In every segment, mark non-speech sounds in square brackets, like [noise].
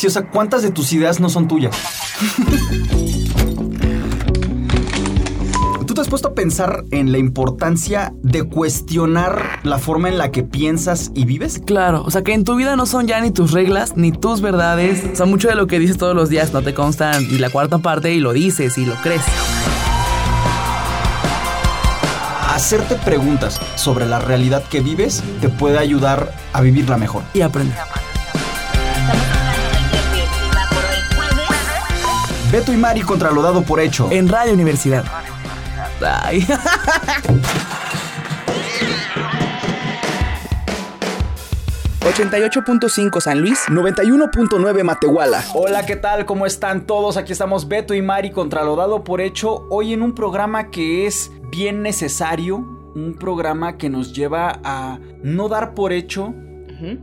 Sí, o sea, ¿cuántas de tus ideas no son tuyas? ¿Tú te has puesto a pensar en la importancia de cuestionar la forma en la que piensas y vives? Claro, o sea que en tu vida no son ya ni tus reglas ni tus verdades. O sea, mucho de lo que dices todos los días no te consta ni la cuarta parte y lo dices y lo crees. Hacerte preguntas sobre la realidad que vives te puede ayudar a vivirla mejor. Y aprender. Beto y Mari contra lo dado por hecho. En Radio Universidad. Ay. [laughs] ...88.5 San Luis... 91.9 Matehuala. Hola, ¿qué tal? ¿Cómo están todos? Aquí estamos Beto y Mari contra lo dado por hecho. Hoy en un programa que es bien necesario. Un programa que nos lleva a no dar por hecho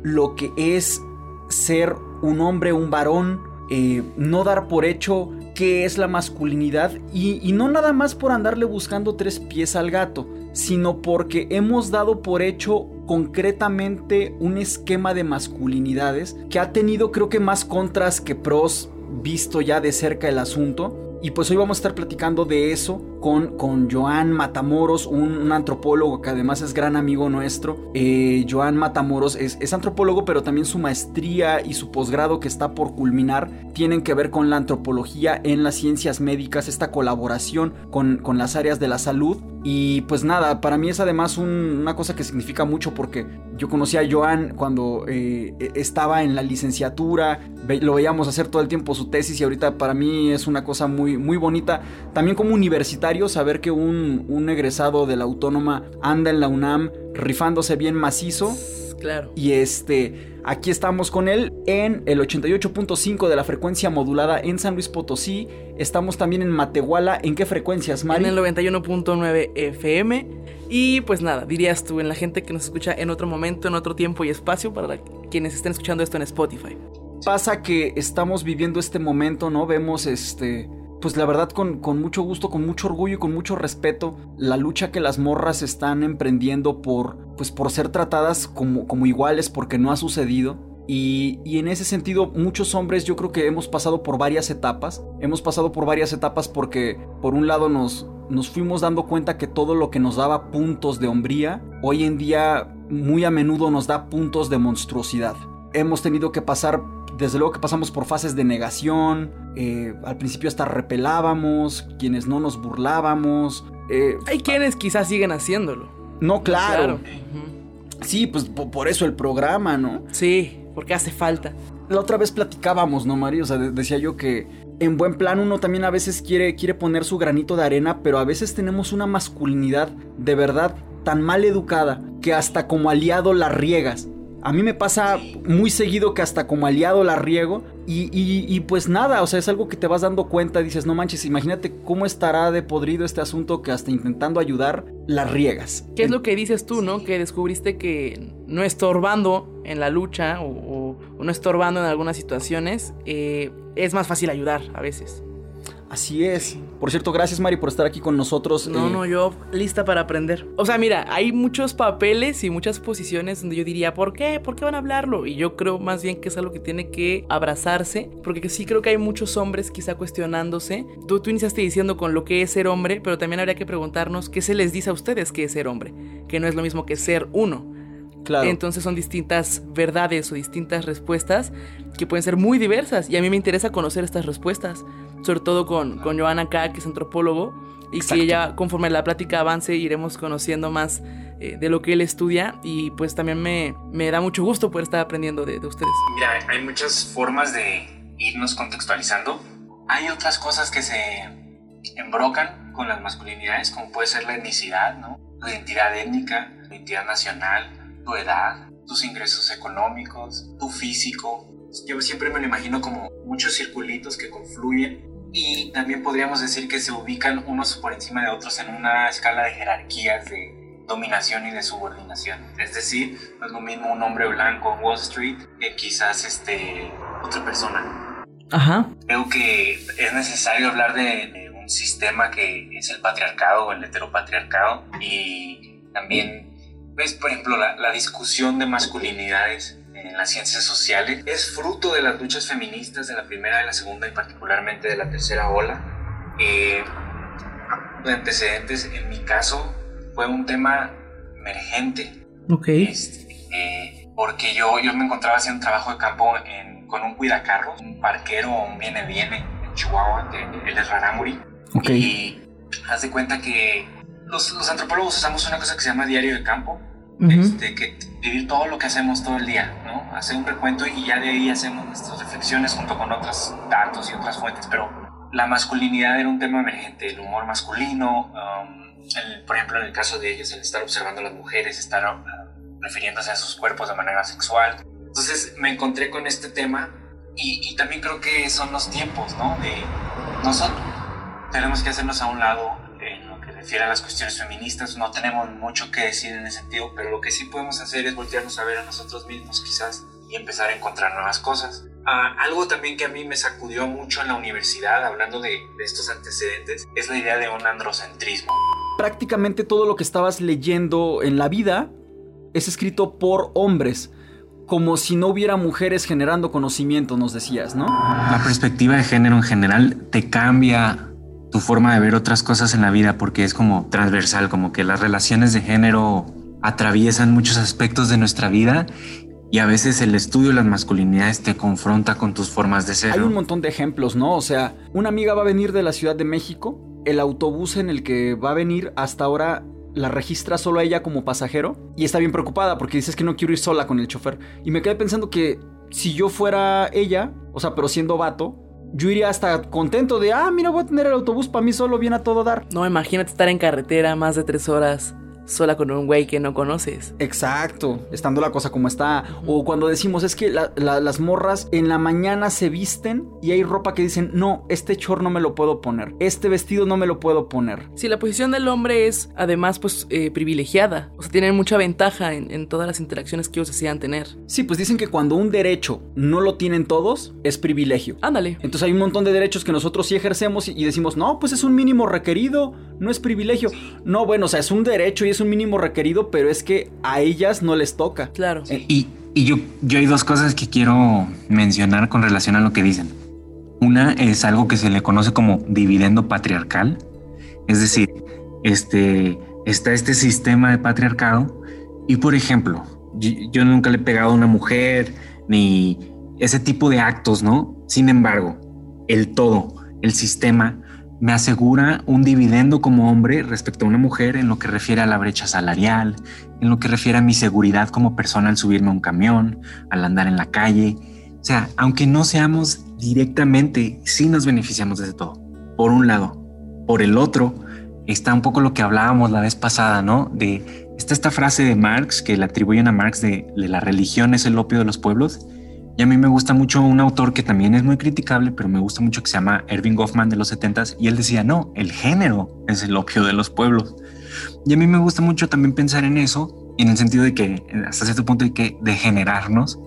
lo que es ser un hombre, un varón. Eh, no dar por hecho qué es la masculinidad y, y no nada más por andarle buscando tres pies al gato, sino porque hemos dado por hecho concretamente un esquema de masculinidades que ha tenido creo que más contras que pros visto ya de cerca el asunto. Y pues hoy vamos a estar platicando de eso con, con Joan Matamoros, un, antropólogo que además es gran amigo nuestro. Eh, Joan Matamoros es, es antropólogo, pero también su maestría y su posgrado que está por culminar tienen que ver con la antropología en las ciencias médicas, esta colaboración con, con las áreas de la salud. Y pues nada, para mí es además un- una cosa que significa mucho porque yo conocí a Joan cuando eh, estaba en la licenciatura, lo veíamos hacer todo el tiempo su tesis y ahorita para mí es una cosa muy, muy bonita. También como universitario, saber que un, un egresado de la autónoma anda en la UNAM rifándose bien macizo. Claro. Y este, aquí estamos con él en el 88.5 de la frecuencia modulada en San Luis Potosí. Estamos también en Matehuala. ¿En qué frecuencias, Mari? En el 91.9 FM. Y pues nada, dirías tú, en la gente que nos escucha en otro momento, en otro tiempo y espacio, para quienes estén escuchando esto en Spotify. Pasa que estamos viviendo este momento, ¿no? Vemos este. Pues la verdad, con, con mucho gusto, con mucho orgullo y con mucho respeto, la lucha que las morras están emprendiendo por. Pues por ser tratadas como, como iguales, porque no ha sucedido. Y, y en ese sentido, muchos hombres yo creo que hemos pasado por varias etapas. Hemos pasado por varias etapas porque, por un lado, nos, nos fuimos dando cuenta que todo lo que nos daba puntos de hombría, hoy en día muy a menudo nos da puntos de monstruosidad. Hemos tenido que pasar, desde luego que pasamos por fases de negación, eh, al principio hasta repelábamos, quienes no nos burlábamos. eh, Hay quienes quizás siguen haciéndolo. no, claro. Ujú. Sí, pues po- por eso el programa, ¿no? Sí, porque hace falta. La otra vez platicábamos, ¿no, Mario? O sea, de- decía yo que en buen plan uno también a veces quiere, quiere poner su granito de arena, pero a veces tenemos una masculinidad de verdad tan mal educada que hasta como aliado la riegas. A mí me pasa muy seguido que hasta como aliado la riego y, y- y pues nada, o sea, es algo que te vas dando cuenta, dices, no manches, imagínate cómo estará de podrido este asunto que hasta intentando ayudar, la riegas. ¿Qué es lo que dices tú, no? Que descubriste que no estorbando en la lucha o, o- o no estorbando en algunas situaciones, eh, es más fácil ayudar a veces. Así es. Por cierto, gracias Mari por estar aquí con nosotros. No, eh, no, yo lista para aprender. O sea, mira, hay muchos papeles y muchas posiciones donde yo diría, ¿por qué? ¿Por qué van a hablarlo? Y yo creo más bien que es algo que tiene que abrazarse, porque sí creo que hay muchos hombres quizá cuestionándose. Tú, tú iniciaste diciendo con lo que es ser hombre, pero también habría que preguntarnos qué se les dice a ustedes que es ser hombre, que no es lo mismo que ser uno. Claro. Entonces son distintas verdades o distintas respuestas que pueden ser muy diversas. Y a mí me interesa conocer estas respuestas. Sobre todo con, con Joana acá, que es antropólogo. Y Exacto. que ella, conforme la plática avance, iremos conociendo más eh, de lo que él estudia. Y pues también me, me da mucho gusto poder estar aprendiendo de, de ustedes. Mira, hay muchas formas de irnos contextualizando. Hay otras cosas que se embrocan con las masculinidades, como puede ser la etnicidad, ¿no? Tu identidad étnica, tu identidad nacional, tu edad, tus ingresos económicos, tu físico. Yo siempre me lo imagino como muchos circulitos que confluyen y también podríamos decir que se ubican unos por encima de otros en una escala de jerarquías de dominación y de subordinación. Es decir, no es lo mismo un hombre blanco en Wall Street que quizás este, otra persona. Ajá. Creo que es necesario hablar de, de un sistema que es el patriarcado o el heteropatriarcado y también, pues, por ejemplo, la, la discusión de masculinidades en las ciencias sociales. Es fruto de las luchas feministas de la primera, de la segunda y particularmente de la tercera ola. Eh, de antecedentes, en mi caso, fue un tema emergente. Ok. Este, eh, porque yo, yo me encontraba haciendo trabajo de campo con un cuidacarros, un parquero o un viene-viene en Chihuahua, que él es Raramuri. Ok. Y haz de cuenta que los, los antropólogos usamos una cosa que se llama diario de campo, este, que vivir todo lo que hacemos todo el día, ¿no? Hacer un recuento y ya de ahí hacemos nuestras reflexiones junto con otros datos y otras fuentes, pero la masculinidad era un tema emergente, el humor masculino, um, por ejemplo, en el caso de ellos, el estar observando a las mujeres, estar uh, refiriéndose a sus cuerpos de manera sexual. Entonces me encontré con este tema y, y también creo que son los tiempos, ¿no? De nosotros tenemos que hacernos a un lado refiere a las cuestiones feministas. No tenemos mucho que decir en ese sentido, pero lo que sí podemos hacer es voltearnos a ver a nosotros mismos, quizás, y empezar a encontrar nuevas cosas. Ah, algo también que a mí me sacudió mucho en la universidad, hablando de, de estos antecedentes, es la idea de un androcentrismo. Prácticamente todo lo que estabas leyendo en la vida es escrito por hombres como si no hubiera mujeres generando conocimiento, nos decías, ¿no? La perspectiva de género en general te cambia tu forma de ver otras cosas en la vida porque es como transversal, como que las relaciones de género atraviesan muchos aspectos de nuestra vida y a veces el estudio de las masculinidades te confronta con tus formas de ser. Hay un montón de ejemplos, ¿no? O sea, una amiga va a venir de la Ciudad de México, el autobús en el que va a venir hasta ahora la registra solo a ella como pasajero y está bien preocupada porque dices que no quiero ir sola con el chofer. Y me quedé pensando que si yo fuera ella, o sea, pero siendo vato, yo iría hasta contento de, ah, mira, voy a tener el autobús para mí solo, bien a todo dar. No, imagínate estar en carretera más de tres horas sola con un güey que no conoces. Exacto, estando la cosa como está. O cuando decimos es que las morras en la mañana se visten y hay ropa que dicen, no, este chor no me lo puedo poner, este vestido no me lo puedo poner. Si la posición del hombre es además pues eh, privilegiada, o sea, tienen mucha ventaja en, en, todas las interacciones que ellos desean tener. Sí, pues dicen que cuando un derecho no lo tienen todos, es privilegio. Ándale. Entonces hay un montón de derechos que nosotros sí ejercemos y decimos, no, pues es un mínimo requerido, no es privilegio. No, bueno, o sea, es un derecho y es un mínimo requerido, pero es que a ellas no les toca. Claro. Y, y yo, yo hay dos cosas que quiero mencionar con relación a lo que dicen. Una es algo que se le conoce como dividendo patriarcal, es decir, este, está este sistema de patriarcado y por ejemplo, yo, yo nunca le he pegado a una mujer ni ese tipo de actos, ¿no? Sin embargo, el todo, el sistema me asegura un dividendo como hombre respecto a una mujer en lo que refiere a la brecha salarial, en lo que refiere a mi seguridad como persona al subirme a un camión, al andar en la calle. O sea, aunque no seamos directamente, sí nos beneficiamos de todo. Por un lado. Por el otro, está un poco lo que hablábamos la vez pasada, ¿no? De está esta frase de Marx que le atribuyen a Marx de, de la religión es el opio de los pueblos y a mí me gusta mucho un autor que también es muy criticable, pero me gusta mucho que se llama Erving Goffman de los 70s. Y él decía, no, el género es el opio de los pueblos. Y a mí me gusta mucho también pensar en eso, en el sentido de que hasta cierto punto hay que degenerarnos,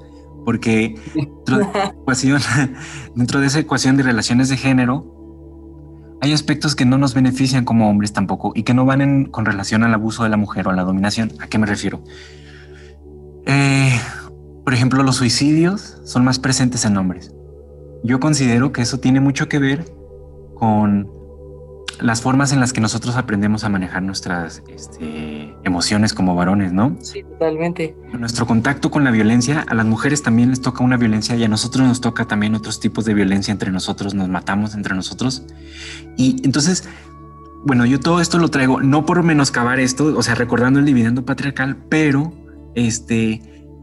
porque dentro de, [laughs] ecuación, [laughs] dentro de esa ecuación de relaciones de género, hay aspectos que no nos benefician como hombres tampoco y que no van en, con relación al abuso de la mujer o a la dominación. ¿A qué me refiero? Por ejemplo, los suicidios son más presentes en hombres. Yo considero que eso tiene mucho que ver con las formas en las que nosotros aprendemos a manejar nuestras este, emociones como varones, ¿no? Sí, totalmente. Nuestro contacto con la violencia, a las mujeres también les toca una violencia y a nosotros nos toca también otros tipos de violencia entre nosotros, nos matamos entre nosotros. Y entonces, bueno, yo todo esto lo traigo no por menoscabar esto, o sea, recordando el dividendo patriarcal, pero este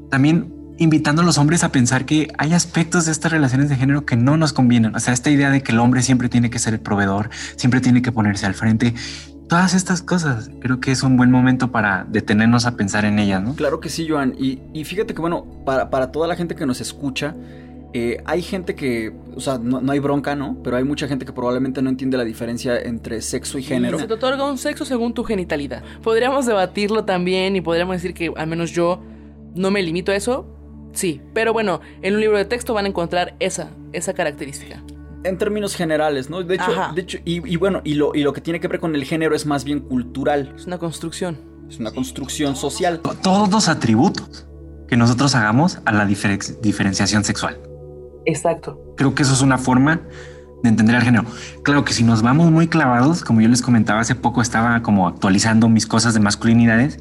también invitando a los hombres a pensar que hay aspectos de estas relaciones de género que no nos convienen. O sea, esta idea de que el hombre siempre tiene que ser el proveedor, siempre tiene que ponerse al frente. Todas estas cosas, creo que es un buen momento para detenernos a pensar en ellas, ¿no? Claro que sí, Joan. Y, y fíjate que, bueno, para, para, toda la gente que nos escucha, eh, hay gente que, o sea, no, no, hay bronca, ¿no? Pero hay mucha gente que probablemente no entiende la diferencia entre sexo y género. Se te otorga un sexo según tu genitalidad. Podríamos debatirlo también y podríamos decir que al menos yo no me limito a eso, Sí, pero bueno, en un libro de texto van a encontrar esa, esa característica. En términos generales, ¿no? De hecho, de hecho y, y, bueno, y lo, y lo que tiene que ver con el género es más bien cultural. Es una construcción. Es una construcción social. Todos los atributos que nosotros hagamos a la diferenciación sexual. Exacto. Creo que eso es una forma de entender el género. Claro que si nos vamos muy clavados, como yo les comentaba hace poco, estaba como actualizando mis cosas de masculinidades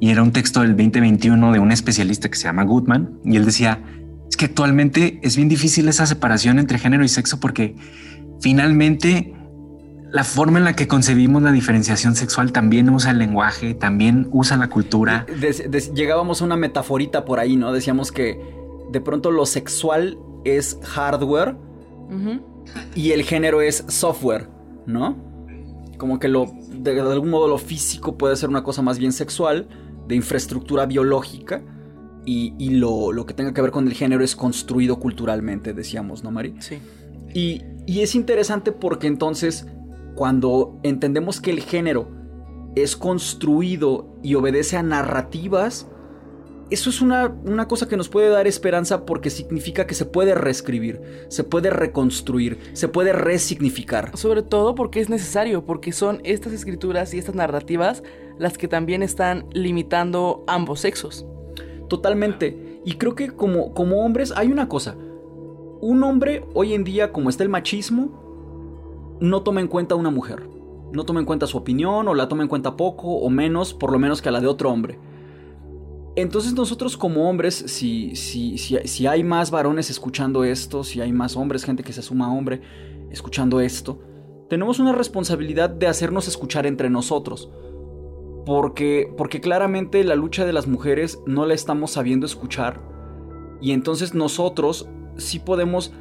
y era un texto del 2021 de un especialista que se llama Goodman y él decía, es que actualmente es bien difícil esa separación entre género y sexo porque finalmente la forma en la que concebimos la diferenciación sexual también usa el lenguaje, también usa la cultura. llegábamos a una metaforita por ahí, ¿no? Decíamos que de pronto lo sexual es hardware y el género es software, ¿no? Como que lo, de, algún modo lo físico puede ser una cosa más bien sexual, de infraestructura biológica, y, lo, lo, que tenga que ver con el género es construido culturalmente, decíamos, ¿no, Mari? Sí. Y, y es interesante porque entonces, cuando entendemos que el género es construido y obedece a narrativas, eso es una, cosa que nos puede dar esperanza porque significa que se puede reescribir, se puede reconstruir, se puede resignificar. Sobre todo porque es necesario, porque son estas escrituras y estas narrativas las que también están limitando ambos sexos. Totalmente. Y creo que como, como hombres hay una cosa. Un hombre hoy en día, como está el machismo, no toma en cuenta a una mujer. No toma en cuenta su opinión o la toma en cuenta poco o menos, por lo menos que a la de otro hombre. Entonces nosotros como hombres, si, si, si, hay más varones escuchando esto, si hay más hombres, gente que se suma hombre escuchando esto, tenemos una responsabilidad de hacernos escuchar entre nosotros. Porque, porque claramente la lucha de las mujeres no la estamos sabiendo escuchar. Y entonces nosotros sí podemos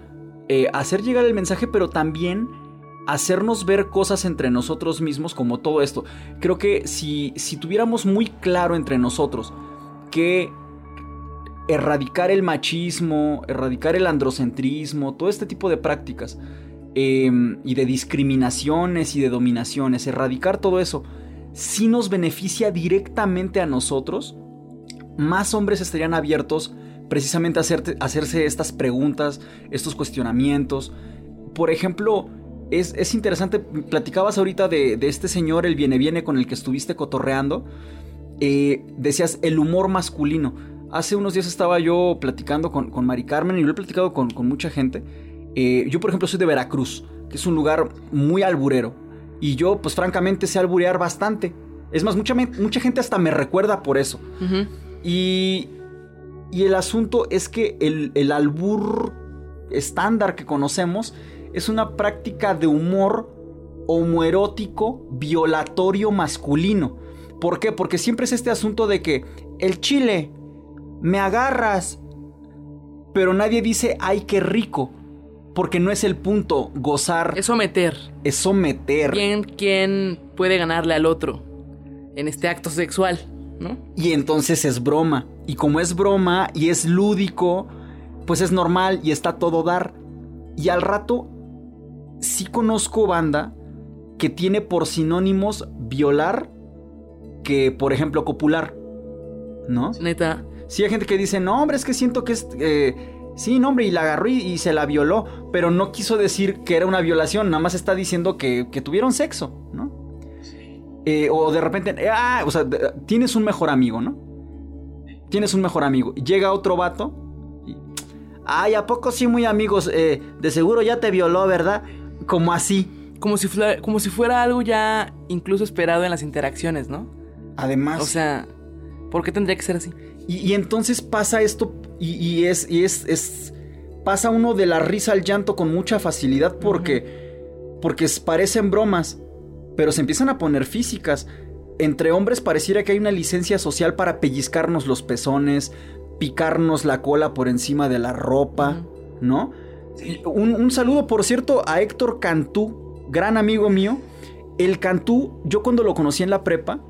eh, hacer llegar el mensaje, pero también hacernos ver cosas entre nosotros mismos como todo esto. Creo que si, si tuviéramos muy claro entre nosotros, que erradicar el machismo, erradicar el androcentrismo, todo este tipo de prácticas em, y de discriminaciones y de dominaciones, erradicar todo eso, si nos beneficia directamente a nosotros, más hombres estarían abiertos precisamente a, hacerse estas preguntas, estos cuestionamientos. Por ejemplo, es, interesante, platicabas ahorita de, de, este señor, el viene viene con el que estuviste cotorreando. Eh, decías el humor masculino. Hace unos días estaba yo platicando con, con Mari Carmen y lo he platicado con, mucha gente. Eh, yo, por ejemplo, soy de Veracruz, que es un lugar muy alburero. Y yo, pues francamente, sé alburear bastante. Es más, mucha, mucha gente hasta me recuerda por eso. y, y, el asunto es que el, el albur estándar que conocemos es una práctica de humor homoerótico violatorio masculino. ¿Por qué? Porque siempre es este asunto de que el chile, me agarras, pero nadie dice, ay, qué rico. Porque no es el punto, gozar. Es someter. Es someter. ¿Quién, quién puede ganarle al otro en este acto sexual? ¿no? Y entonces es broma. Y como es broma y es lúdico, pues es normal y está todo dar. Y al rato, sí conozco banda que tiene por sinónimos violar que, por ejemplo, copular. ¿No? Neta. Sí, hay gente que dice, no, hombre, es que siento que es. Eh, sí, no, hombre, y la agarró y, se la violó. Pero no quiso decir que era una violación, nada más está diciendo que, tuvieron sexo, ¿no? Eh, o de repente, ah, o sea, tienes un mejor amigo, ¿no? Tienes un mejor amigo. Llega otro vato. Y, Ay, ¿a poco sí muy amigos? Eh, de seguro ya te violó, ¿verdad? Como así. Como si, como si fuera algo ya incluso esperado en las interacciones, ¿no? Además. O sea, ¿por qué tendría que ser así? Y, entonces pasa esto y, es, y es, es, pasa uno de la risa al llanto con mucha facilidad porque, porque parecen bromas, pero se empiezan a poner físicas. Entre hombres pareciera que hay una licencia social para pellizcarnos los pezones, picarnos la cola por encima de la ropa, ¿no? Un, un, saludo, por cierto, a Héctor Cantú, gran amigo mío. El Cantú, yo cuando lo conocí en la prepa,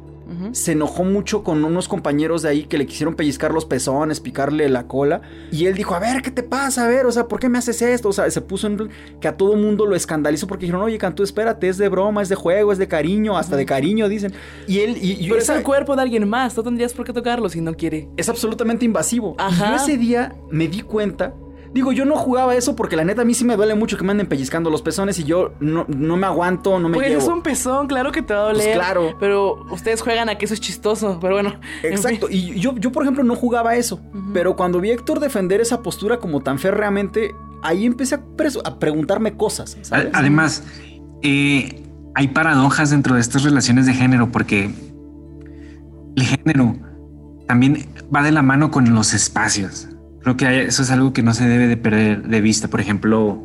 se enojó mucho con unos compañeros de ahí que le quisieron pellizcar los pezones, picarle la cola. Y él dijo, a ver, ¿qué te pasa? A ver, o sea, ¿por qué me haces esto? O sea, se puso en que a todo mundo lo escandalizó porque dijeron, oye, Cantú, espérate, es de broma, es de juego, es de cariño, hasta de cariño, dicen. Y él... Y, Pero es el cuerpo de alguien más, no tendrías por qué tocarlo si no quiere. Es absolutamente invasivo. Y yo ese día me di cuenta Digo, yo no jugaba eso porque la neta a mí sí me duele mucho que me anden pellizcando los pezones y yo no, no me aguanto, no me Pues llevo. es un pezón, claro que te va a Pues doler. claro. Pero ustedes juegan a que eso es chistoso. Pero bueno. en Exacto, fin. y yo, yo por ejemplo no jugaba eso, pero cuando vi a Héctor defender esa postura como tan férreamente, ahí empecé a, a preguntarme cosas, Además, eh, hay paradojas dentro de estas relaciones de género porque el género también va de la mano con los espacios. Creo que eso es algo que no se debe de perder de vista. Por ejemplo,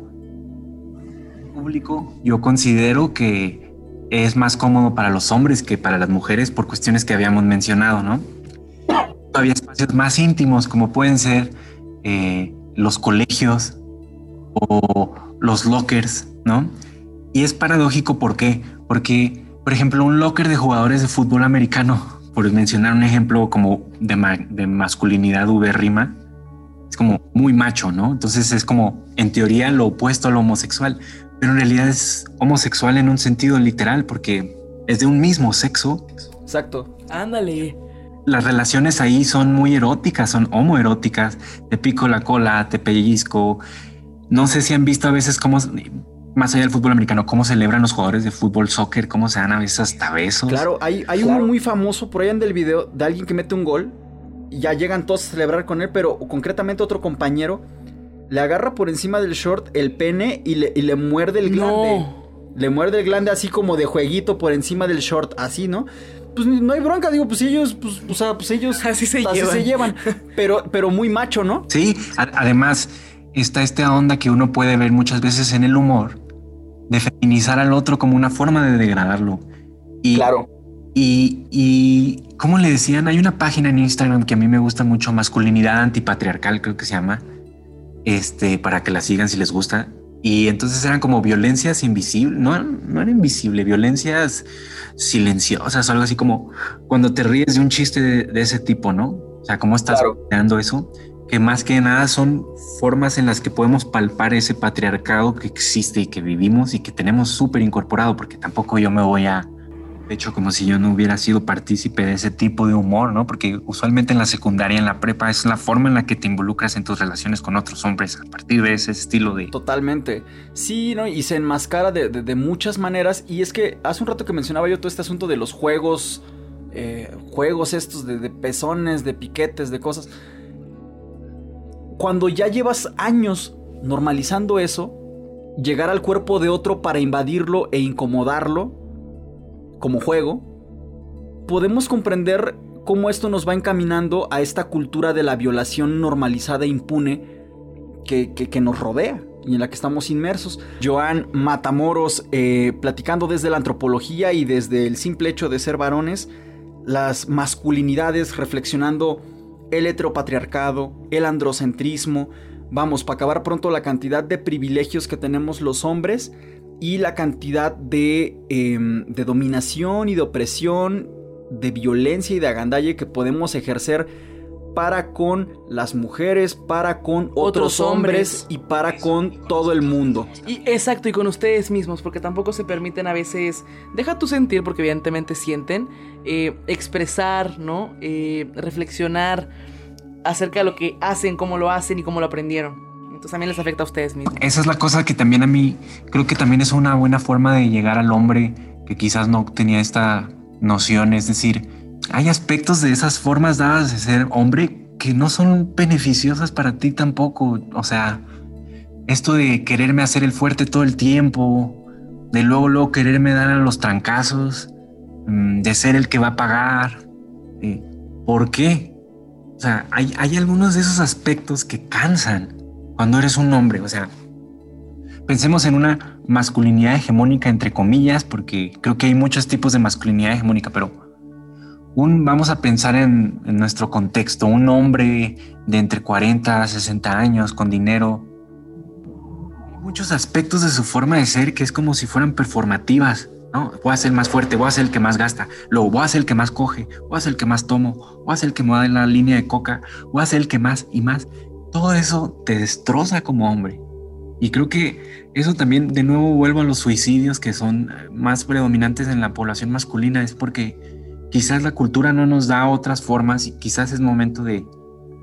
público, yo considero que es más cómodo para los hombres que para las mujeres por cuestiones que habíamos mencionado, ¿no? Había espacios más íntimos como pueden ser eh, los colegios o los lockers, ¿no? Y es paradójico, ¿por qué? Porque, por ejemplo, un locker de jugadores de fútbol americano, por mencionar un ejemplo como de, ma- de masculinidad rima, es como muy macho, ¿no? Entonces es como, en teoría, lo opuesto a lo homosexual, pero en realidad es homosexual en un sentido literal, porque es de un mismo sexo. Exacto. Ándale. Las relaciones ahí son muy eróticas, son homoeróticas. Te pico la cola, te pellizco. No sé si han visto a veces cómo, más allá del fútbol americano, cómo celebran los jugadores de fútbol, soccer, cómo se dan a veces hasta besos. Claro, hay, hay uno muy famoso por ahí en el video de alguien que mete un gol y ya llegan todos a celebrar con él, pero concretamente otro compañero le agarra por encima del short el pene y le, y le muerde el glande. No. Le muerde el glande así como de jueguito por encima del short, así, ¿no? Pues no hay bronca, digo, pues ellos, pues, o sea, pues ellos [laughs] Así se así llevan. se llevan. Pero, pero muy macho, ¿no? Sí, además está esta onda que uno puede ver muchas veces en el humor de feminizar al otro como una forma de degradarlo. Y, Y, y como le decían, hay una página en Instagram que a mí me gusta mucho, masculinidad antipatriarcal, creo que se llama. Este, para que la sigan si les gusta. Y entonces eran como violencias invisibles, no, no era invisible, violencias silenciosas, algo así como cuando te ríes de un chiste de, de ese tipo, ¿no? O sea, cómo estás creando eso, que más que nada son formas en las que podemos palpar ese patriarcado que existe y que vivimos y que tenemos súper incorporado, porque tampoco yo me voy a, hecho, como si yo no hubiera sido partícipe de ese tipo de humor, ¿no? Porque usualmente en la secundaria, en la prepa, es la forma en la que te involucras en tus relaciones con otros hombres a partir de ese estilo de... Totalmente. Sí, ¿no? Y se enmascara de, de- muchas maneras. Y es que hace un rato que mencionaba yo todo este asunto de los juegos. eh, juegos estos de, de pezones, de piquetes, de cosas. Cuando ya llevas años normalizando eso, llegar al cuerpo de otro para invadirlo e incomodarlo como juego, podemos comprender cómo esto nos va encaminando a esta cultura de la violación normalizada e impune que, que- nos rodea y en la que estamos inmersos. Joan Matamoros, eh, platicando desde la antropología y desde el simple hecho de ser varones, las masculinidades, reflexionando el heteropatriarcado, el androcentrismo, vamos, para acabar pronto la cantidad de privilegios que tenemos los hombres y la cantidad de, em, de dominación y de opresión, de violencia y de agandalle que podemos ejercer para con las mujeres, para con otros, Otros hombres hombres. y para con todo el mundo. Y exacto, y con ustedes mismos, porque tampoco se permiten a veces, deja tu sentir, porque evidentemente sienten, eh, expresar, ¿no? Eh, reflexionar acerca de lo que hacen, cómo lo hacen y cómo lo aprendieron. También les afecta a ustedes mismos. Esa es la cosa que también a mí creo que también es una buena forma de llegar al hombre que quizás no tenía esta noción. Es decir, hay aspectos de esas formas dadas de ser hombre que no son beneficiosas para ti tampoco. O sea, esto de quererme hacer el fuerte todo el tiempo, de luego, luego quererme dar a los trancazos, mm, de ser el que va a pagar. eh, ¿Por qué? O sea, hay, hay algunos de esos aspectos que cansan cuando eres un hombre. O sea, pensemos en una masculinidad hegemónica, entre comillas, porque creo que hay muchos tipos de masculinidad hegemónica, pero un, vamos a pensar en, nuestro contexto, un hombre de entre 40 a 60 años con dinero. Muchos aspectos de su forma de ser que es como si fueran performativas. ¿no? Voy a ser más fuerte, voy a ser el que más gasta, luego voy a ser el que más coge, voy a ser el que más tomo, voy a ser el que me da la línea de coca, voy a ser el que más y más. Todo eso te destroza como hombre. Y creo que eso también, de nuevo, vuelvo a los suicidios que son eh, más predominantes en la población masculina, es porque quizás la cultura no nos da otras formas y quizás es momento de,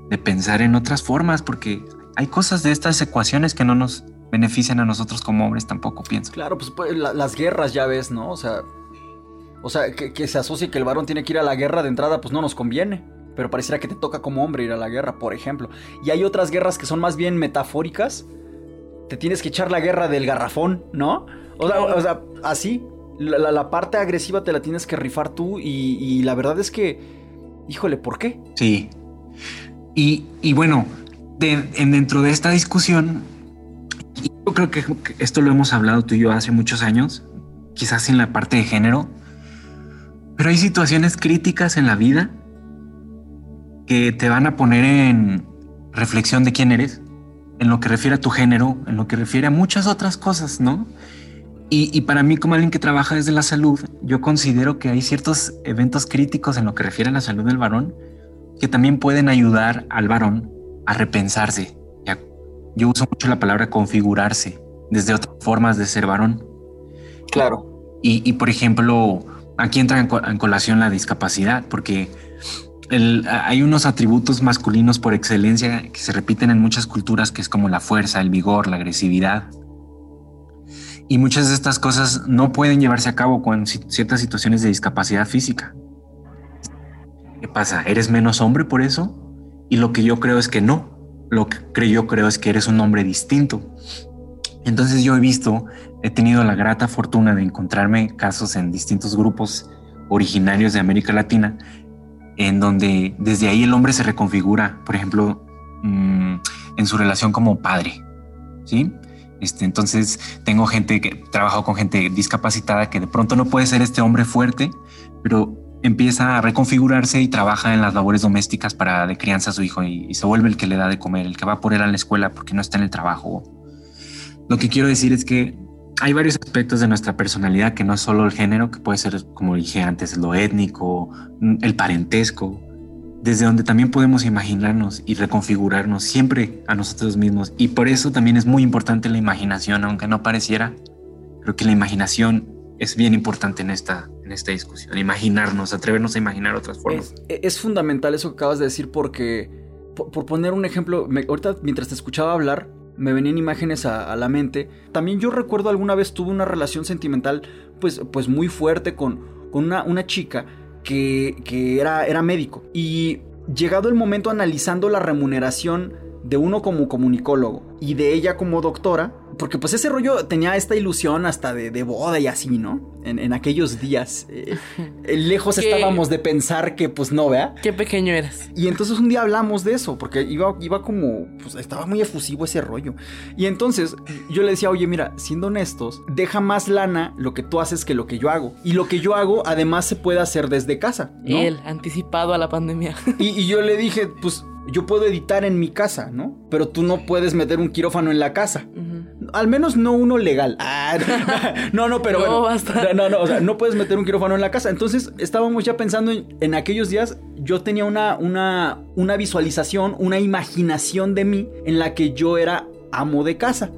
de pensar en otras formas, porque hay cosas de estas ecuaciones que no nos benefician a nosotros como hombres tampoco, pienso. Claro, pues, pues las guerras ya ves, ¿no? O sea, o sea, que, se asocie que el varón tiene que ir a la guerra de entrada, pues no nos conviene. Pero pareciera que te toca como hombre ir a la guerra, por ejemplo. Y hay otras guerras que son más bien metafóricas. Te tienes que echar la guerra del garrafón, ¿no? O, sea, así. La, parte agresiva te la tienes que rifar tú y, la verdad es que, híjole, ¿por qué? Sí. Y, bueno, dentro de esta discusión, yo creo que esto lo hemos hablado tú y yo hace muchos años, quizás en la parte de género, pero hay situaciones críticas en la vida que te van a poner en reflexión de quién eres, en lo que refiere a tu género, en lo que refiere a muchas otras cosas, ¿no? Y, para mí, como alguien que trabaja desde la salud, yo considero que hay ciertos eventos críticos en lo que refiere a la salud del varón que también pueden ayudar al varón a repensarse. Yo uso mucho la palabra configurarse desde otras formas de ser varón. Claro. Y, por ejemplo, aquí entra en, colación la discapacidad, porque hay unos atributos masculinos por excelencia que se repiten en muchas culturas, que es como la fuerza, el vigor, la agresividad. Y muchas de estas cosas no pueden llevarse a cabo con ciertas situaciones de discapacidad física. ¿Qué pasa? ¿Eres menos hombre por eso? Y lo que yo creo es que no. Lo que yo creo es que eres un hombre distinto. Entonces yo he visto, he tenido la grata fortuna de encontrarme casos en distintos grupos originarios de América Latina en donde desde ahí el hombre se reconfigura, por ejemplo, mm, en su relación como padre, ¿sí? Este, entonces tengo gente que trabajo con gente discapacitada que de pronto no puede ser este hombre fuerte, pero empieza a reconfigurarse y trabaja en las labores domésticas para de crianza a su hijo y, y, se vuelve el que le da de comer, el que va por él a la escuela porque no está en el trabajo. Lo que quiero decir es que hay varios aspectos de nuestra personalidad que no es solo el género, que puede ser, como dije antes, lo étnico, el parentesco, desde donde también podemos imaginarnos y reconfigurarnos siempre a nosotros mismos. Y por eso también es muy importante la imaginación, aunque no pareciera. Creo que la imaginación es bien importante en esta, en esta discusión. Imaginarnos, atrevernos a imaginar otras formas. Es, fundamental eso que acabas de decir porque, por, poner un ejemplo, ahorita mientras te escuchaba hablar, me venían imágenes a, la mente. También yo recuerdo alguna vez tuve una relación sentimental pues, pues muy fuerte con, con una, una chica que, que era, era médico. Y llegado el momento analizando la remuneración de uno como comunicólogo y de ella como doctora, porque pues ese rollo tenía esta ilusión hasta de, boda y así, ¿no? En, aquellos días. Eh, eh, lejos estábamos de pensar que pues no, ¿vea? Qué pequeño eras. Y entonces un día hablamos de eso, porque iba, iba como, pues estaba muy efusivo ese rollo. Y entonces yo le decía, oye, mira, siendo honestos, deja más lana lo que tú haces que lo que yo hago. Y lo que yo hago además se puede hacer desde casa. ¿no? Él, anticipado a la pandemia. Y, y yo le dije, pues yo puedo editar en mi casa, ¿no? Pero tú no puedes meter un quirófano en la casa. Al menos no uno legal. Ah, [laughs] [laughs] no, no, pero no, bueno. No, no, o sea, no puedes meter un quirófano en la casa. Entonces estábamos ya pensando en, aquellos días, yo tenía una, una, una visualización, una imaginación de mí en la que yo era amo de casa.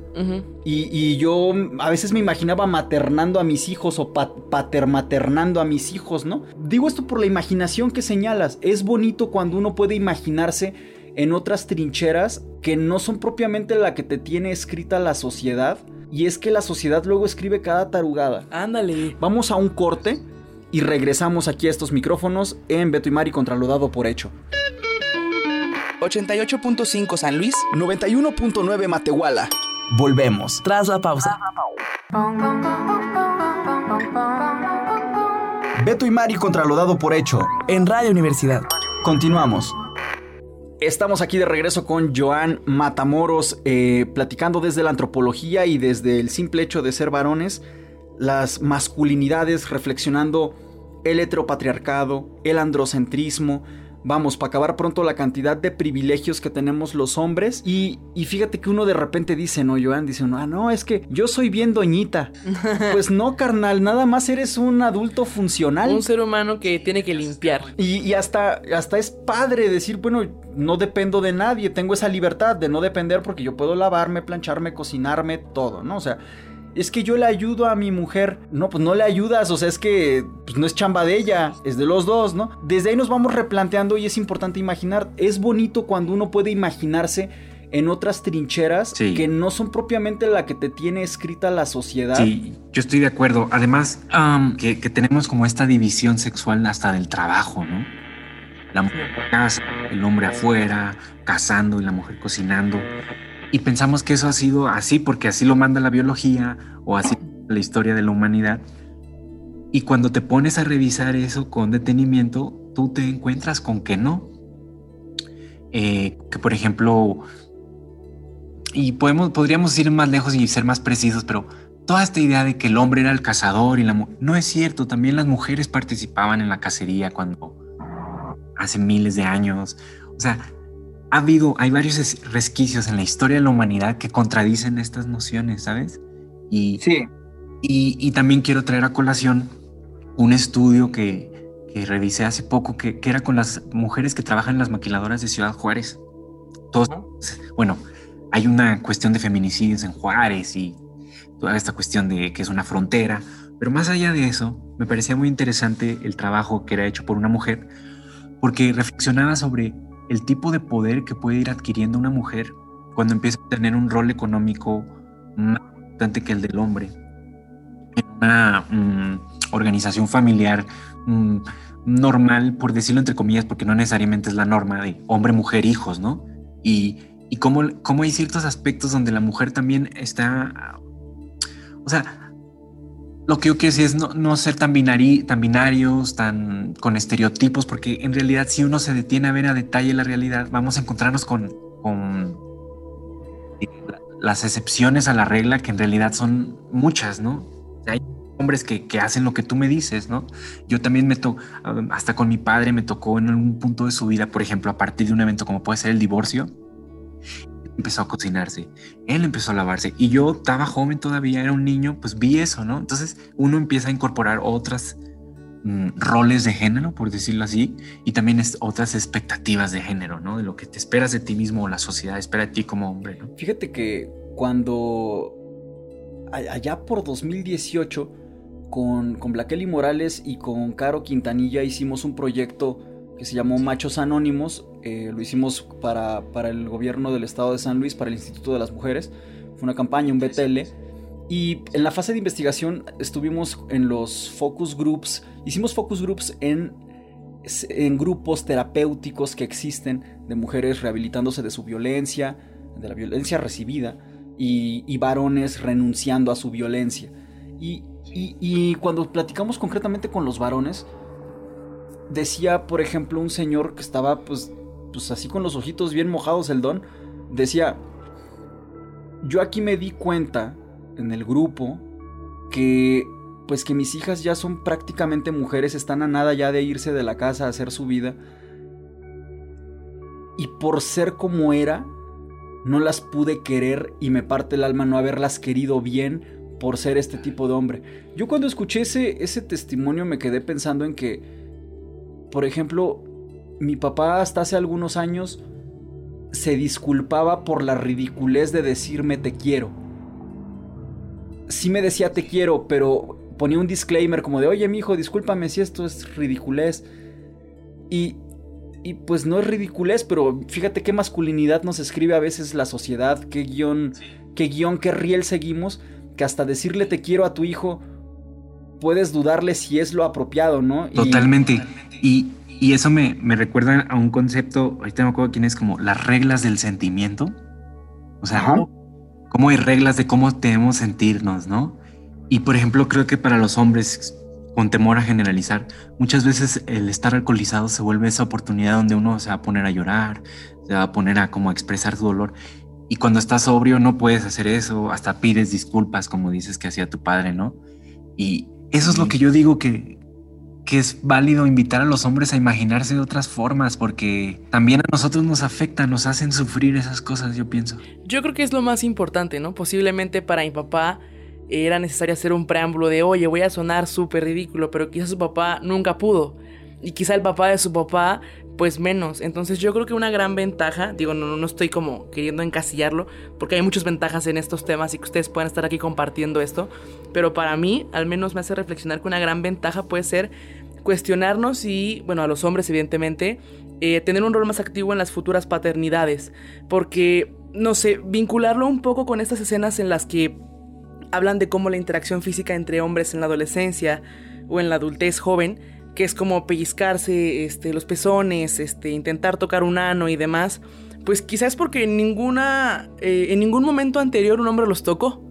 y, yo a veces me imaginaba maternando a mis hijos o patermaternando a mis hijos, ¿no? Digo esto por la imaginación que señalas. Es bonito cuando uno puede imaginarse en otras trincheras que no son propiamente la que te tiene escrita la sociedad. Y es que la sociedad luego escribe cada tarugada. Ándale. Vamos a un corte y regresamos aquí a estos micrófonos en Beto y Mari contra lo dado por hecho. 88.5 San Luis, 91.9 Matehuala. Volvemos. Tras la pausa. Beto y Mari contra lo dado por hecho. En Radio Universidad. Continuamos. Estamos aquí de regreso con Joan Matamoros, eh, platicando desde la antropología y desde el simple hecho de ser varones, las masculinidades, reflexionando el heteropatriarcado, el androcentrismo, vamos, para acabar pronto la cantidad de privilegios que tenemos los hombres. Y, fíjate que uno de repente dice, no, Joan, dice uno, ah, no, es que yo soy bien doñita. [laughs] pues no, carnal, nada más eres un adulto funcional. Un ser humano que tiene que limpiar. Y, hasta, hasta es padre decir, bueno, no dependo de nadie, tengo esa libertad de no depender porque yo puedo lavarme, plancharme, cocinarme, todo, ¿no? O sea es que yo le ayudo a mi mujer. No, pues no le ayudas, o sea, es que pues, no es chamba de ella, es de los dos, ¿no? Desde ahí nos vamos replanteando y es importante imaginar. Es bonito cuando uno puede imaginarse en otras trincheras que no son propiamente la que te tiene escrita la sociedad. Sí, yo estoy de acuerdo. Además, que, tenemos como esta división sexual hasta del trabajo, ¿no? La mujer en casa, el hombre afuera, cazando y la mujer cocinando. Y pensamos que eso ha sido así porque así lo manda la biología o así la historia de la humanidad. Y cuando te pones a revisar eso con detenimiento, tú te encuentras con que no. Eh, que por ejemplo, y podemos, podríamos ir más lejos y ser más precisos, pero toda esta idea de que el hombre era el cazador y la mujer, no es cierto, también las mujeres participaban en la cacería cuando hace miles de años. O sea, ha habido, hay varios resquicios en la historia de la humanidad que contradicen estas nociones, ¿sabes? Y, sí. y, también quiero traer a colación un estudio que, que revisé hace poco, que, que, era con las mujeres que trabajan en las maquiladoras de Ciudad Juárez. Todos, bueno, hay una cuestión de feminicidios en Juárez y toda esta cuestión de que es una frontera. Pero más allá de eso, me parecía muy interesante el trabajo que era hecho por una mujer, porque reflexionaba sobre el tipo de poder que puede ir adquiriendo una mujer cuando empieza a tener un rol económico más importante que el del hombre en una mm, organización familiar mm, normal, por decirlo entre comillas, porque no necesariamente es la norma de hombre, mujer, hijos, ¿no? Y y cómo, cómo hay ciertos aspectos donde la mujer también está, o sea, lo que yo quiero decir es no, no ser tan, tan binarios, tan con estereotipos, porque en realidad si uno se detiene a ver a detalle la realidad, vamos a encontrarnos con, con las excepciones a la regla, que en realidad son muchas, ¿no? Hay hombres que, que, hacen lo que tú me dices, ¿no? Yo también me tocó, hasta con mi padre me tocó en algún punto de su vida, por ejemplo, a partir de un evento como puede ser el divorcio, empezó a cocinarse, él empezó a lavarse y yo estaba joven todavía, era un niño, pues vi eso, ¿no? Entonces uno empieza a incorporar otras mm, roles de género, por decirlo así, y también es otras expectativas de género, ¿no? De lo que te esperas de ti mismo o la sociedad espera de ti como hombre, ¿no? Fíjate que cuando allá por 2018 con, con Blaqueli Morales y con Caro Quintanilla hicimos un proyecto que se llamó Machos Anónimos. Eh, lo hicimos para, para, el gobierno del estado de San Luis, para el Instituto de las Mujeres. Fue una campaña, un BTL. Y en la fase de investigación estuvimos en los focus groups. Hicimos focus groups en, en grupos terapéuticos que existen de mujeres rehabilitándose de su violencia, de la violencia recibida, y, y varones renunciando a su violencia. Y, y, y cuando platicamos concretamente con los varones, decía, por ejemplo, un señor que estaba pues, pues así con los ojitos bien mojados el don, decía, yo aquí me di cuenta en el grupo que pues que mis hijas ya son prácticamente mujeres, están a nada ya de irse de la casa a hacer su vida. Y por ser como era, no las pude querer y me parte el alma no haberlas querido bien por ser este tipo de hombre. Yo cuando escuché ese, ese testimonio me quedé pensando en que por ejemplo, mi papá hasta hace algunos años se disculpaba por la ridiculez de decirme te quiero. Sí me decía te quiero, pero ponía un disclaimer como de, oye, mi hijo, discúlpame si esto es ridiculez. Y, y pues no es ridiculez, pero fíjate qué masculinidad nos escribe a veces la sociedad, qué guion, qué guion, qué riel seguimos, que hasta decirle te quiero a tu hijo puedes dudarle si es lo apropiado, ¿no? Totalmente. Y, y eso me, me, recuerda a un concepto, ahorita me acuerdo quién es como las reglas del sentimiento. O sea, cómo hay reglas de cómo debemos sentirnos, ¿no? Y por ejemplo, creo que para los hombres, con temor a generalizar, muchas veces el estar alcoholizado se vuelve esa oportunidad donde uno se va a poner a llorar, se va a poner a como a expresar su dolor. Y cuando estás sobrio no puedes hacer eso, hasta pides disculpas, como dices que hacía tu padre, ¿no? Y, eso es lo que yo digo que, que es válido invitar a los hombres a imaginarse de otras formas, porque también a nosotros nos afecta, nos hacen sufrir esas cosas, yo pienso. Yo creo que es lo más importante, ¿no? Posiblemente para mi papá era necesario hacer un preámbulo de, oye, voy a sonar súper ridículo, pero quizás su papá nunca pudo. Y quizá el papá de su papá pues menos. Entonces yo creo que una gran ventaja, digo, no, no estoy como queriendo encasillarlo, porque hay muchas ventajas en estos temas y que ustedes pueden estar aquí compartiendo esto, pero para mí al menos me hace reflexionar que una gran ventaja puede ser cuestionarnos y, bueno, a los hombres evidentemente, eh, tener un rol más activo en las futuras paternidades, porque no sé, vincularlo un poco con estas escenas en las que hablan de cómo la interacción física entre hombres en la adolescencia o en la adultez joven, que es como pellizcarse este, los pezones, este, intentar tocar un ano y demás, pues quizás porque en ninguna, eh, en ningún momento anterior un hombre los tocó.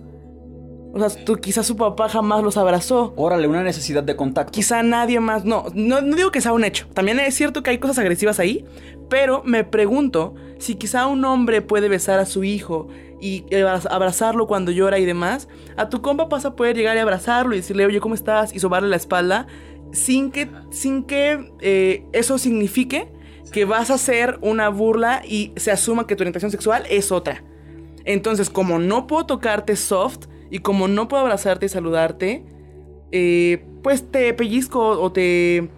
O sea, tú, quizás su papá jamás los abrazó. Órale, una necesidad de contacto. Quizá nadie más. No, no, no digo que sea un hecho. También es cierto que hay cosas agresivas ahí. Pero me pregunto si quizá un hombre puede besar a su hijo y abrazarlo cuando llora y demás. A tu compa pasa a poder llegar y abrazarlo y decirle, oye, ¿cómo estás? Y sobarle la espalda. Sin que, sin que eh, eso signifique que vas a hacer una burla y se asuma que tu orientación sexual es otra. Entonces, como no puedo tocarte soft y como no puedo abrazarte y saludarte, eh, pues te pellizco o te,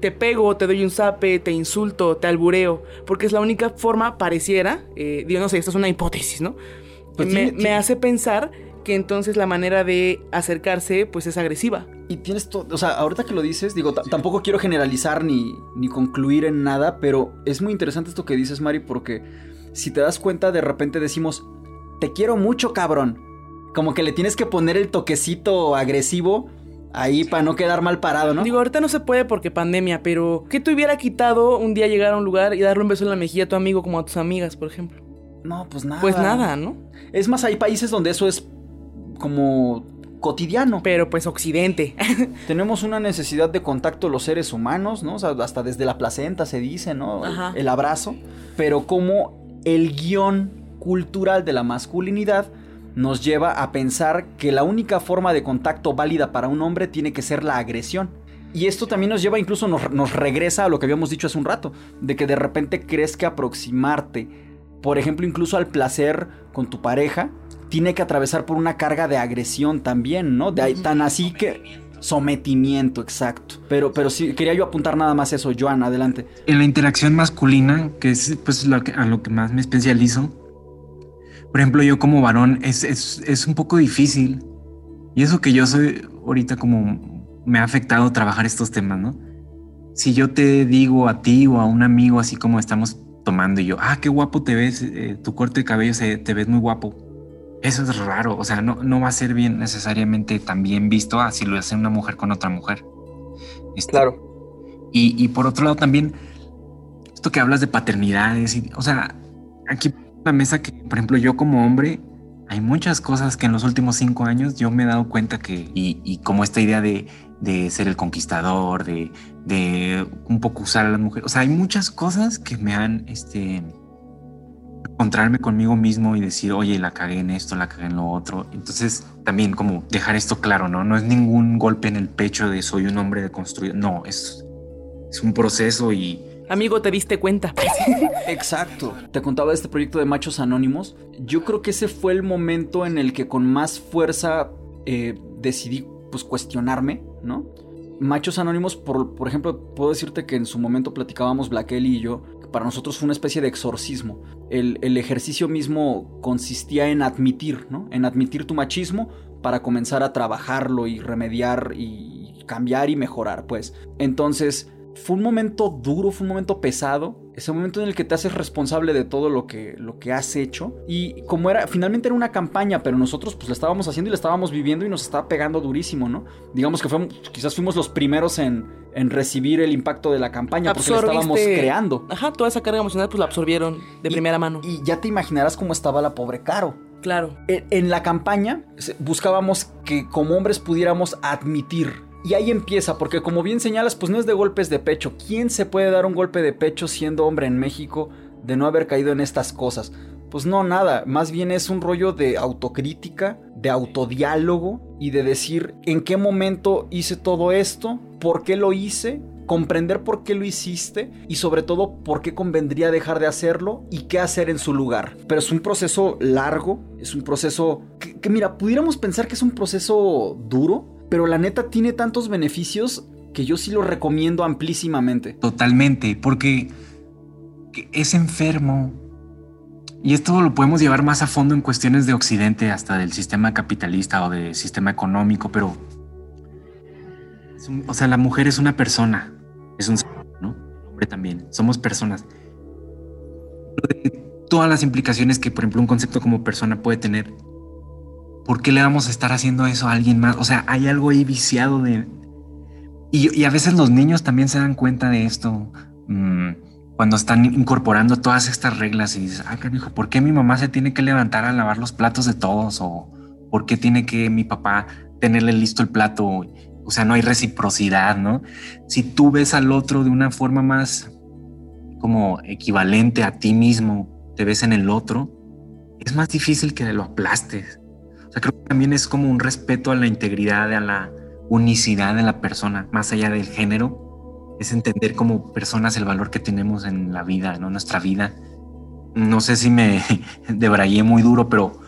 te pego, te doy un zape, te insulto, te albureo, porque es la única forma, pareciera, eh, digo, no sé, esta es una hipótesis, ¿no? Pues me, hace pensar que entonces la manera de acercarse, pues es agresiva. Y tienes todo, o sea, ahorita que lo dices, digo, tampoco quiero generalizar ni, ni concluir en nada, pero es muy interesante esto que dices, Mari, porque si te das cuenta, de repente decimos, te quiero mucho, cabrón. Como que le tienes que poner el toquecito agresivo ahí para no quedar mal parado, ¿no? Digo, ahorita no se puede porque pandemia, pero ¿qué te hubiera quitado un día llegar a un lugar y darle un beso en la mejilla a tu amigo como a tus amigas, por ejemplo? no, pues nada. Pues nada, ¿no? Es más, hay países donde eso es como cotidiano. Pero pues Occidente. [laughs] Tenemos una necesidad de contacto los seres humanos, ¿no? O sea, hasta desde la placenta se dice, ¿no? El- Ajá. El abrazo. Pero como el guion cultural de la masculinidad nos lleva a pensar que la única forma de contacto válida para un hombre tiene que ser la agresión. Y esto también nos lleva, incluso nos, nos regresa a lo que habíamos dicho hace un rato, de que de repente crees que aproximarte, por ejemplo, incluso al placer con tu pareja, tiene que atravesar por una carga de agresión también, ¿no? De ahí, tan así que... Sometimiento, exacto. Pero, pero sí, quería yo apuntar nada más eso. Joan, adelante. En la interacción masculina, que es pues lo que- a lo que más me especializo, por ejemplo, yo como varón es, es, es un poco difícil. Y eso que yo soy ahorita como me ha afectado trabajar estos temas, ¿no? Si yo te digo a ti o a un amigo así como estamos tomando y yo, ah, qué guapo te ves, eh, tu corte de cabello se, te ves muy guapo. Eso es raro, o sea, no, no va a ser bien necesariamente tan bien visto así lo hace una mujer con otra mujer. Este, Y, y por otro lado también, esto que hablas de paternidades, y, o sea, aquí en la mesa que, por ejemplo, yo como hombre, hay muchas cosas que en los últimos cinco años yo me he dado cuenta que, y, y como esta idea de, de ser el conquistador, de, de un poco usar a la mujer, o sea, hay muchas cosas que me han, este, encontrarme conmigo mismo y decir, oye, la cagué en esto, la cagué en lo otro. Entonces, también como dejar esto claro, ¿no? No es ningún golpe en el pecho de soy un hombre deconstruido. No, es, es un proceso y Amigo, te diste cuenta. [laughs] Exacto. Te contaba de este proyecto de Machos Anónimos. Yo creo que ese fue el momento en el que con más fuerza eh, decidí pues cuestionarme, ¿no? Machos Anónimos, por, por ejemplo, puedo decirte que en su momento platicábamos Black Ellie y yo, para nosotros fue una especie de exorcismo. El, el ejercicio mismo consistía en admitir, ¿no? En admitir tu machismo para comenzar a trabajarlo y remediar y cambiar y mejorar, pues. Entonces, fue un momento duro, fue un momento pesado. Ese momento en el que te haces responsable de todo lo que, lo que has hecho. Y como era, finalmente era una campaña, pero nosotros pues la estábamos haciendo y la estábamos viviendo y nos estaba pegando durísimo, ¿no? Digamos que fue, quizás fuimos los primeros en, en recibir el impacto de la campaña porque la estábamos creando. Ajá, toda esa carga emocional pues la absorbieron de Y- primera mano. Y ya te imaginarás cómo estaba la pobre Caro. Claro. En en la campaña buscábamos que como hombres pudiéramos admitir. Y ahí empieza, porque como bien señalas, pues no es de golpes de pecho. ¿Quién se puede dar un golpe de pecho siendo hombre en México de no haber caído en estas cosas? Pues no, nada. Más bien es un rollo de autocrítica, de autodiálogo y de decir en qué momento hice todo esto, por qué lo hice, comprender por qué lo hiciste y sobre todo por qué convendría dejar de hacerlo y qué hacer en su lugar. Pero es un proceso largo, es un proceso que, que, mira, pudiéramos pensar que es un proceso duro, pero la neta tiene tantos beneficios que yo sí lo recomiendo amplísimamente. Totalmente, porque es enfermo. Y esto lo podemos llevar más a fondo en cuestiones de Occidente, hasta del sistema capitalista o del sistema económico, pero... un- o sea, la mujer es una persona, es un. El hombre también, somos personas. Todas las implicaciones que, por ejemplo, un concepto como persona puede tener. ¿Por qué le vamos a estar haciendo eso a alguien más? O sea, hay algo ahí viciado de... Y, a veces los niños también se dan cuenta de esto mm, cuando están incorporando todas estas reglas y dices, ah, hijo, ¿por qué mi mamá se tiene que levantar a lavar los platos de todos? ¿O por qué tiene que mi papá tenerle listo el plato? O sea, no hay reciprocidad, ¿no? Si tú ves al otro de una forma más como equivalente a ti mismo, te ves en el otro, es más difícil que lo aplastes. O sea, creo que también es como un respeto a la integridad, a la unicidad de la persona, más allá del género, es entender como personas el valor que tenemos en la vida, ¿no? Nuestra vida. No sé si me [laughs] debrayé muy duro, pero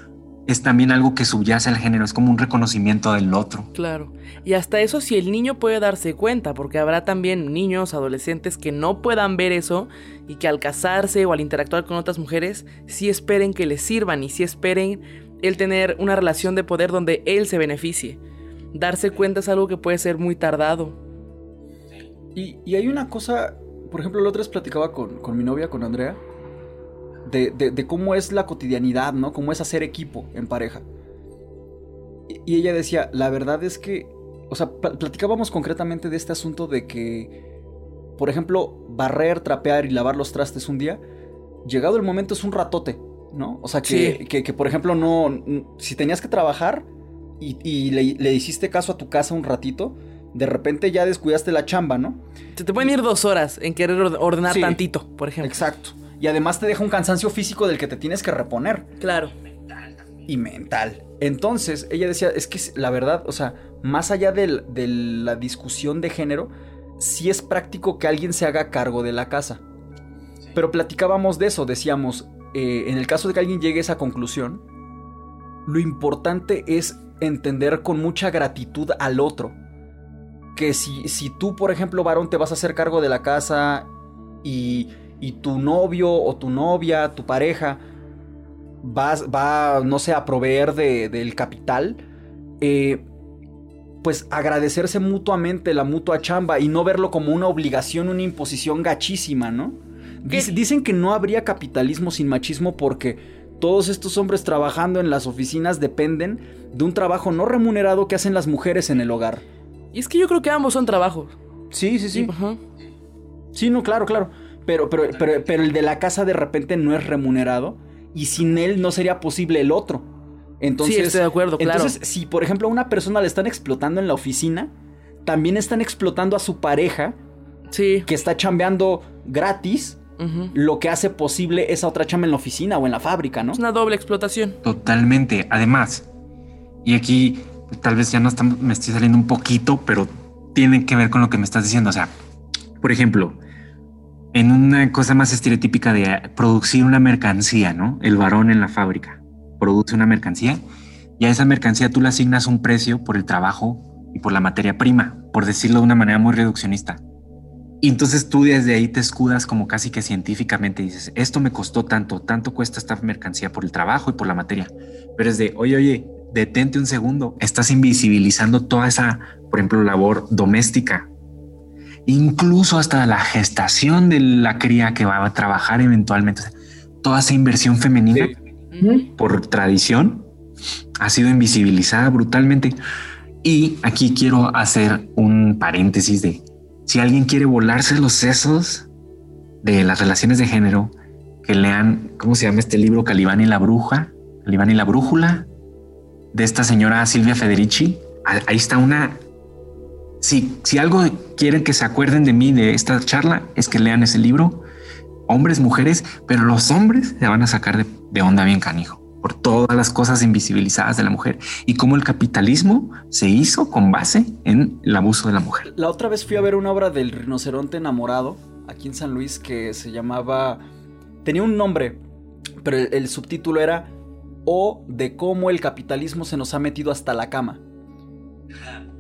es también algo que subyace al género, es como un reconocimiento del otro. Claro. Y hasta eso si el niño puede darse cuenta, porque habrá también niños, adolescentes que no puedan ver eso y que al casarse o al interactuar con otras mujeres, sí esperen que les sirvan y sí esperen el tener una relación de poder donde él se beneficie darse cuenta es algo que puede ser muy tardado. Y, hay una cosa, por ejemplo, la otra vez platicaba con, mi novia, con Andrea, de, cómo es la cotidianidad, ¿no? Cómo es hacer equipo en pareja. Y, ella decía, la verdad es que, o sea, platicábamos concretamente de este asunto de que, por ejemplo, barrer, trapear y lavar los trastes un día, llegado el momento es un ratote, ¿no? O sea, que, que por ejemplo, no, si tenías que trabajar, y, le, hiciste caso a tu casa un ratito, de repente ya descuidaste la chamba, ¿no? Se te pueden ir dos horas en querer ordenar tantito, por ejemplo. Exacto. Y además te deja un cansancio físico del que te tienes que reponer. Claro. Y mental. Entonces, ella decía, es que la verdad, o sea, más allá de la discusión de género, sí es práctico que alguien se haga cargo de la casa. Pero platicábamos de eso, decíamos, eh, en el caso de que alguien llegue a esa conclusión, lo importante es entender con mucha gratitud al otro. Que si, si tú, por ejemplo, varón, te vas a hacer cargo de la casa y, y tu novio o tu novia, tu pareja, vas, va, no sé, a proveer del capital, eh, pues agradecerse mutuamente la mutua chamba y no verlo como una obligación, una imposición gachísima, ¿no? Dicen que no habría capitalismo sin machismo porque todos estos hombres trabajando en las oficinas dependen de un trabajo no remunerado que hacen las mujeres en el hogar. Y es que yo creo que ambos son trabajos. Sí, sí, sí. Sí, no, claro, claro. Pero, pero, pero, el de la casa de repente no es remunerado y sin él no sería posible el otro. Entonces, sí, estoy de acuerdo, claro. Entonces, si por ejemplo a una persona le están explotando en la oficina, también están explotando a su pareja. Sí. Que está chambeando gratis lo que hace posible esa otra chamba en la oficina o en la fábrica, ¿no? Es una doble explotación. Totalmente. Además, y aquí tal vez ya no me estoy saliendo un poquito, pero tiene que ver con lo que me estás diciendo. O sea, por ejemplo, en una cosa más estereotípica de producir una mercancía, ¿no? El varón en la fábrica produce una mercancía y a esa mercancía tú le asignas un precio por el trabajo y por la materia prima, por decirlo de una manera muy reduccionista. Y entonces tú desde ahí te escudas como casi que científicamente dices, esto me costó tanto, tanto cuesta esta mercancía por el trabajo y por la materia. Pero es de, oye, oye, detente un segundo, estás invisibilizando toda esa, por ejemplo, labor doméstica. Incluso hasta la gestación de la cría que va a trabajar eventualmente. toda esa inversión femenina por tradición ha sido invisibilizada brutalmente. Y aquí quiero hacer un paréntesis de si alguien quiere volarse los sesos de las relaciones de género, que lean, ¿cómo se llama este libro? Calibán y la bruja, Calibán y la brújula, de esta señora Silvia Federici. Ahí está una... Si, si algo quieren que se acuerden de mí de esta charla, es que lean ese libro, hombres, mujeres, pero los hombres se van a sacar de, de onda bien canijo por todas las cosas invisibilizadas de la mujer y cómo el capitalismo se hizo con base en el abuso de la mujer. La otra vez fui a ver una obra del rinoceronte enamorado aquí en San Luis que se llamaba... tenía un nombre, pero el, subtítulo era O de cómo el capitalismo se nos ha metido hasta la cama.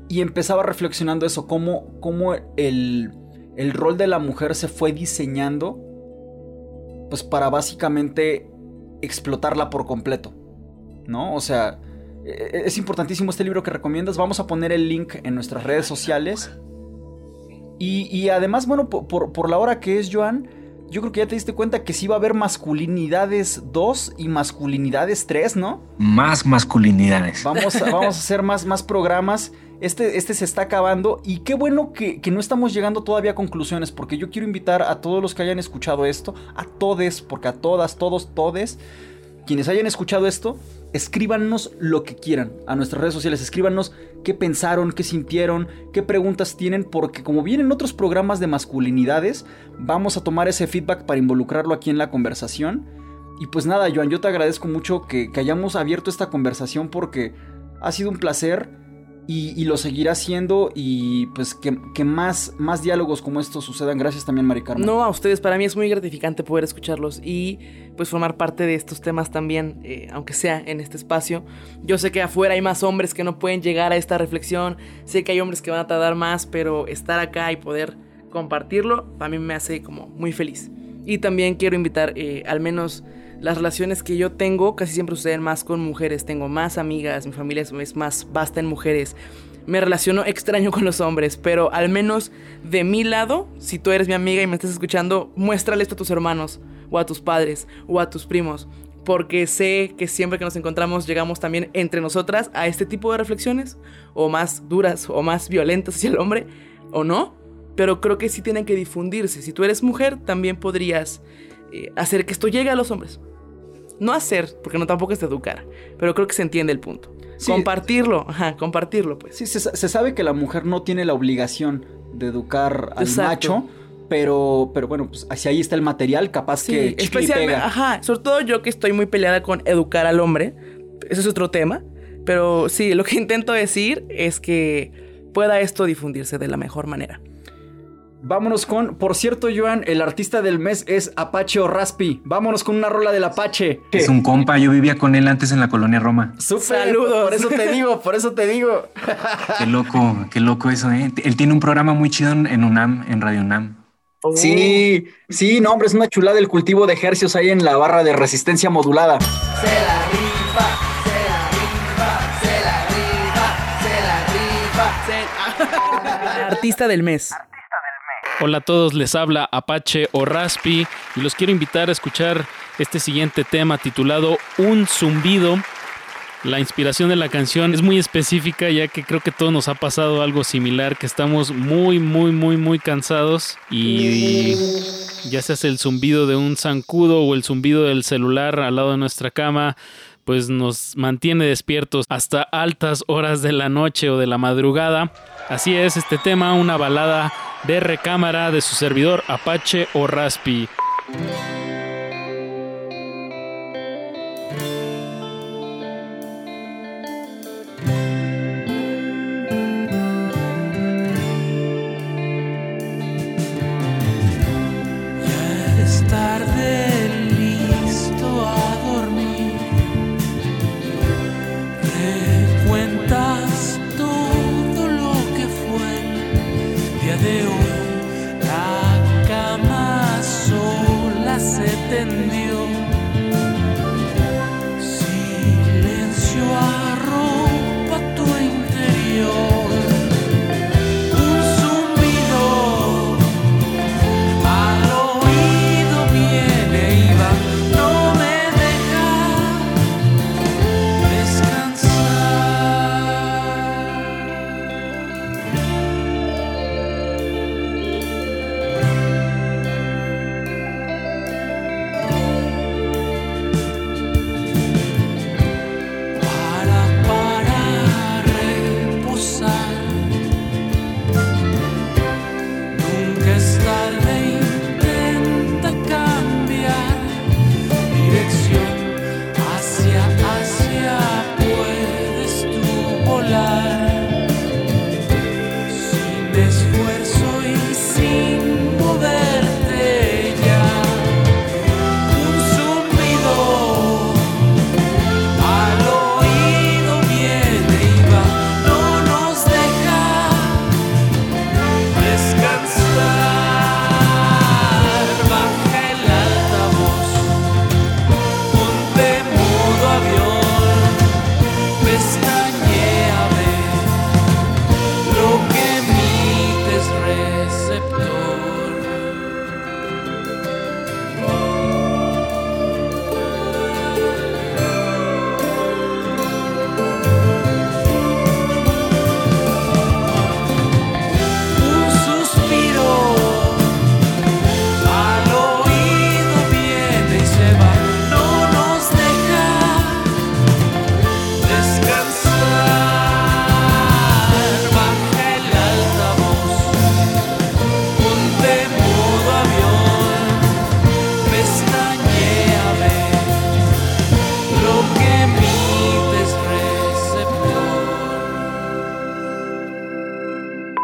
Y empezaba reflexionando eso, cómo, cómo el, el rol de la mujer se fue diseñando pues para básicamente explotarla por completo. ¿No? O sea, e, e, es importantísimo este libro que recomiendas. Vamos a poner el link en nuestras redes sociales. Y, además, bueno, por, la hora que es, Joan, yo creo que ya te diste cuenta que sí va a haber masculinidades 2 y masculinidades 3, ¿no? Más masculinidades. Vamos a, vamos a hacer más, más programas. Este, este se está acabando y qué bueno que, que, no estamos llegando todavía a conclusiones porque yo quiero invitar a todos los que hayan escuchado esto, a todes, porque a todas, todos, todes, quienes hayan escuchado esto, escríbanos lo que quieran a nuestras redes sociales, escríbanos qué pensaron, qué sintieron, qué preguntas tienen, porque como vienen otros programas de masculinidades, vamos a tomar ese feedback para involucrarlo aquí en la conversación. Y pues nada, Joan, yo te agradezco mucho que, que hayamos abierto esta conversación porque ha sido un placer y, lo seguirá haciendo y pues que, que, más, más diálogos como estos sucedan. Gracias también, Mari Carmen. No, a ustedes, para mí es muy gratificante poder escucharlos y pues formar parte de estos temas también, eh, aunque sea en este espacio. Yo sé que afuera hay más hombres que no pueden llegar a esta reflexión, sé que hay hombres que van a tardar más, pero estar acá y poder compartirlo, a mí me hace como muy feliz. Y también quiero invitar eh, al menos las relaciones que yo tengo casi siempre suceden más con mujeres. Tengo más amigas, mi familia es más vasta en mujeres. Me relaciono extraño con los hombres, pero al menos de mi lado, si tú eres mi amiga y me estás escuchando, muéstrale esto a tus hermanos, o a tus padres, o a tus primos. Porque sé que siempre que nos encontramos llegamos también entre nosotras a este tipo de reflexiones, o más duras, o más violentas hacia el hombre, o no. Pero creo que sí tienen que difundirse. Si tú eres mujer, también podrías eh, hacer que esto llegue a los hombres no hacer, porque no tampoco es educar, pero creo que se entiende el punto. Sí. Compartirlo, ajá, compartirlo, pues. Sí, se, se, sabe que la mujer no tiene la obligación de educar al Exacto. macho, pero, pero bueno, pues hacia ahí está el material, capaz sí, que especialmente, pega. ajá, sobre todo yo que estoy muy peleada con educar al hombre, eso es otro tema, pero sí, lo que [laughs] intento decir es que pueda esto difundirse de la mejor manera. Vámonos con, por cierto, Joan, el artista del mes es Apache o Raspi. Vámonos con una rola del Apache. Es un compa, yo vivía con él antes en la colonia Roma. Súper, Saludos. Por eso te digo, por eso te digo. [laughs] Qué loco, qué loco eso, ¿eh? Él tiene un programa muy chido en UNAM, en Radio UNAM. Oh. Sí, sí, no, hombre, es una chulada el cultivo de ejercios ahí en la barra de resistencia modulada. Se la rifa, se la rifa, se la rifa, se la rifa. [laughs] Artista del mes. Hola a todos, les habla Apache o Raspi y los quiero invitar a escuchar este siguiente tema titulado Un zumbido. La inspiración de la canción es muy específica ya que creo que todos nos ha pasado algo similar, que estamos muy, muy, muy, muy cansados y ya se hace el zumbido de un zancudo o el zumbido del celular al lado de nuestra cama, pues nos mantiene despiertos hasta altas horas de la noche o de la madrugada. Así es este tema, una balada de recámara de su servidor Apache o Raspi. Se tendió.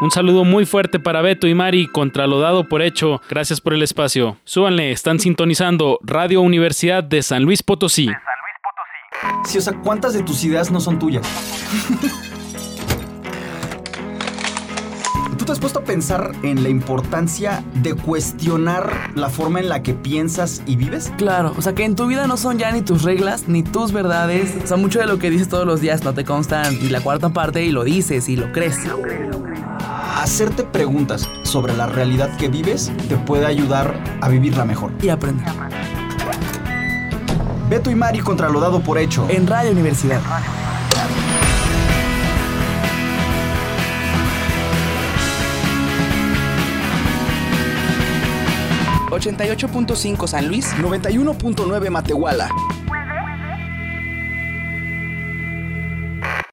Un saludo muy fuerte para Beto y Mari contra lo dado por hecho. Gracias por el espacio. Súbanle, están sintonizando Radio Universidad de San Luis Potosí. Sí, o sea, ¿cuántas de tus ideas no son tuyas? Te has puesto a pensar en la importancia de cuestionar la forma en la que piensas y vives? Claro, o sea que en tu vida no son ya ni tus reglas ni tus verdades. O sea, mucho de lo que dices todos los días no te consta ni la cuarta parte y lo dices y lo crees. Hacerte preguntas sobre la realidad que vives te puede ayudar a vivirla mejor. Y aprender. Beto y Mari contra lo dado por hecho. En Radio Universidad. ...88.5 San Luis... 91.9 Matehuala